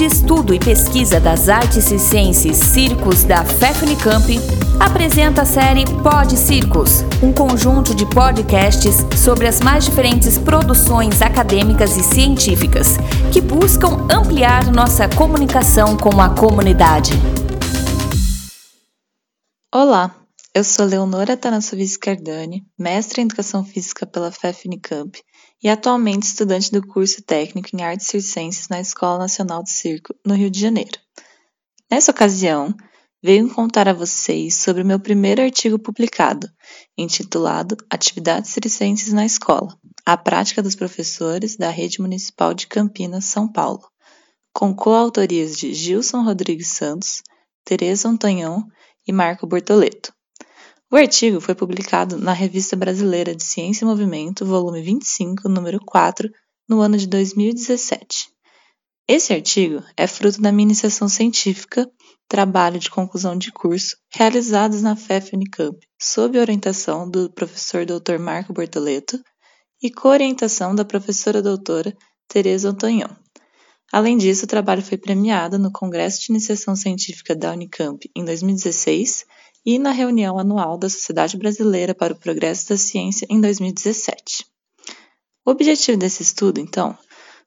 de Estudo e Pesquisa das Artes e Ciências Circos da FEFNICAMP apresenta a série Pod Circos, um conjunto de podcasts sobre as mais diferentes produções acadêmicas e científicas que buscam ampliar nossa comunicação com a comunidade. Olá, eu sou Leonora Tanassovic Cardani, mestre em Educação Física pela FEFNICAMP e atualmente estudante do curso técnico em Artes Circenses na Escola Nacional de Circo, no Rio de Janeiro. Nessa ocasião, venho contar a vocês sobre o meu primeiro artigo publicado, intitulado Atividades Circenses na Escola, a prática dos professores da Rede Municipal de Campinas, São Paulo, com coautorias de Gilson Rodrigues Santos, Tereza Antonhão e Marco Bortoleto. O artigo foi publicado na Revista Brasileira de Ciência e Movimento, volume 25, número 4, no ano de 2017. Esse artigo é fruto da minha iniciação científica, trabalho de conclusão de curso, realizados na FEF Unicamp, sob orientação do professor Dr. Marco Bortoleto e co-orientação da professora doutora Tereza Antonhão. Além disso, o trabalho foi premiado no Congresso de Iniciação Científica da Unicamp em 2016 e na reunião anual da Sociedade Brasileira para o Progresso da Ciência em 2017. O objetivo desse estudo, então,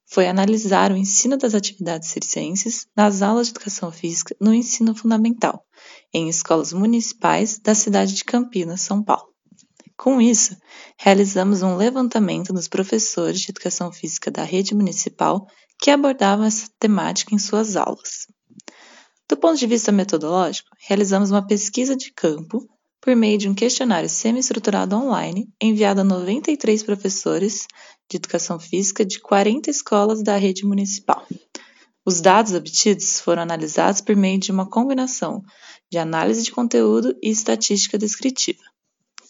foi analisar o ensino das atividades circenses nas aulas de educação física no ensino fundamental, em escolas municipais da cidade de Campinas, São Paulo. Com isso, realizamos um levantamento dos professores de educação física da rede municipal que abordavam essa temática em suas aulas. Do ponto de vista metodológico, realizamos uma pesquisa de campo por meio de um questionário semi-estruturado online enviado a 93 professores de educação física de 40 escolas da rede municipal. Os dados obtidos foram analisados por meio de uma combinação de análise de conteúdo e estatística descritiva.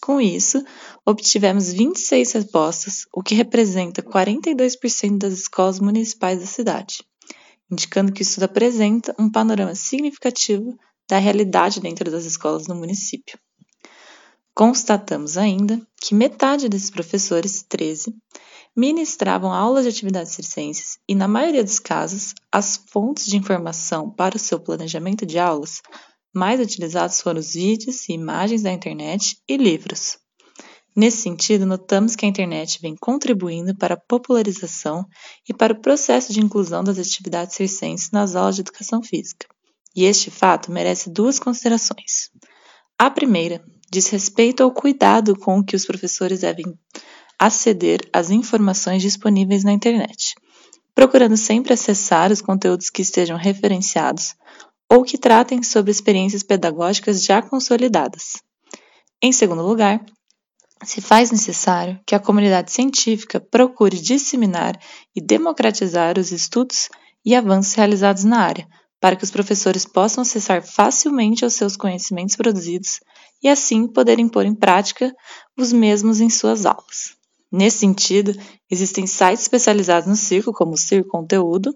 Com isso, obtivemos 26 respostas, o que representa 42% das escolas municipais da cidade indicando que isso apresenta um panorama significativo da realidade dentro das escolas no município. Constatamos ainda que metade desses professores, 13, ministravam aulas de atividades circenses e, na maioria dos casos, as fontes de informação para o seu planejamento de aulas mais utilizados foram os vídeos e imagens da internet e livros. Nesse sentido, notamos que a internet vem contribuindo para a popularização e para o processo de inclusão das atividades circenses nas aulas de educação física. E este fato merece duas considerações. A primeira diz respeito ao cuidado com que os professores devem aceder às informações disponíveis na internet, procurando sempre acessar os conteúdos que estejam referenciados ou que tratem sobre experiências pedagógicas já consolidadas. Em segundo lugar, se faz necessário que a comunidade científica procure disseminar e democratizar os estudos e avanços realizados na área, para que os professores possam acessar facilmente os seus conhecimentos produzidos e assim poderem pôr em prática os mesmos em suas aulas. Nesse sentido, existem sites especializados no circo, como o Circo Conteúdo,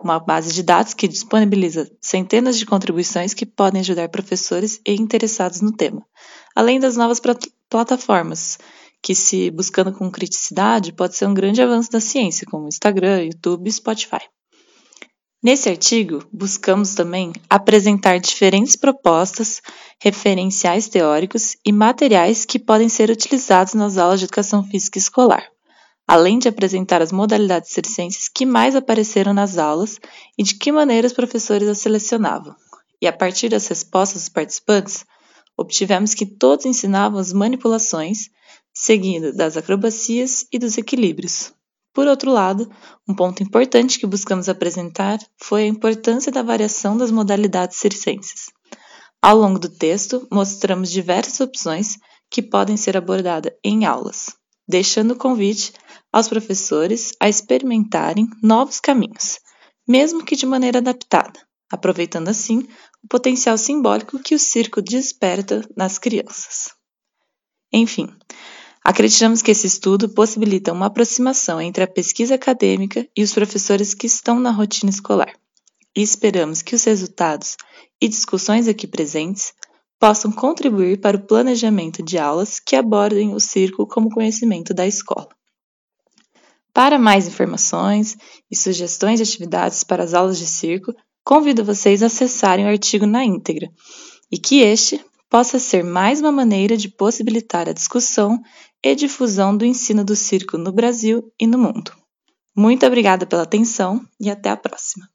uma base de dados que disponibiliza centenas de contribuições que podem ajudar professores e interessados no tema, além das novas plataformas, que se buscando com criticidade pode ser um grande avanço da ciência, como Instagram, YouTube e Spotify. Nesse artigo, buscamos também apresentar diferentes propostas, referenciais teóricos e materiais que podem ser utilizados nas aulas de educação física escolar, além de apresentar as modalidades circenses que mais apareceram nas aulas e de que maneira os professores as selecionavam. E a partir das respostas dos participantes, obtivemos que todos ensinavam as manipulações, seguindo das acrobacias e dos equilíbrios. Por outro lado, um ponto importante que buscamos apresentar foi a importância da variação das modalidades circenses. Ao longo do texto, mostramos diversas opções que podem ser abordadas em aulas, deixando o convite aos professores a experimentarem novos caminhos, mesmo que de maneira adaptada, aproveitando assim o potencial simbólico que o circo desperta nas crianças. Enfim, acreditamos que esse estudo possibilita uma aproximação entre a pesquisa acadêmica e os professores que estão na rotina escolar, e esperamos que os resultados e discussões aqui presentes possam contribuir para o planejamento de aulas que abordem o circo como conhecimento da escola. Para mais informações e sugestões de atividades para as aulas de circo, convido vocês a acessarem o artigo na íntegra e que este possa ser mais uma maneira de possibilitar a discussão e difusão do ensino do circo no Brasil e no mundo. Muito obrigada pela atenção e até a próxima.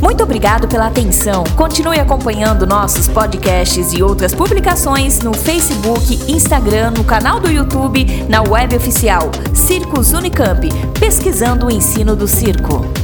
Muito obrigado pela atenção. Continue acompanhando nossos podcasts e outras publicações no Facebook, Instagram, no canal do YouTube, na web oficial Circos Unicamp, pesquisando o ensino do circo.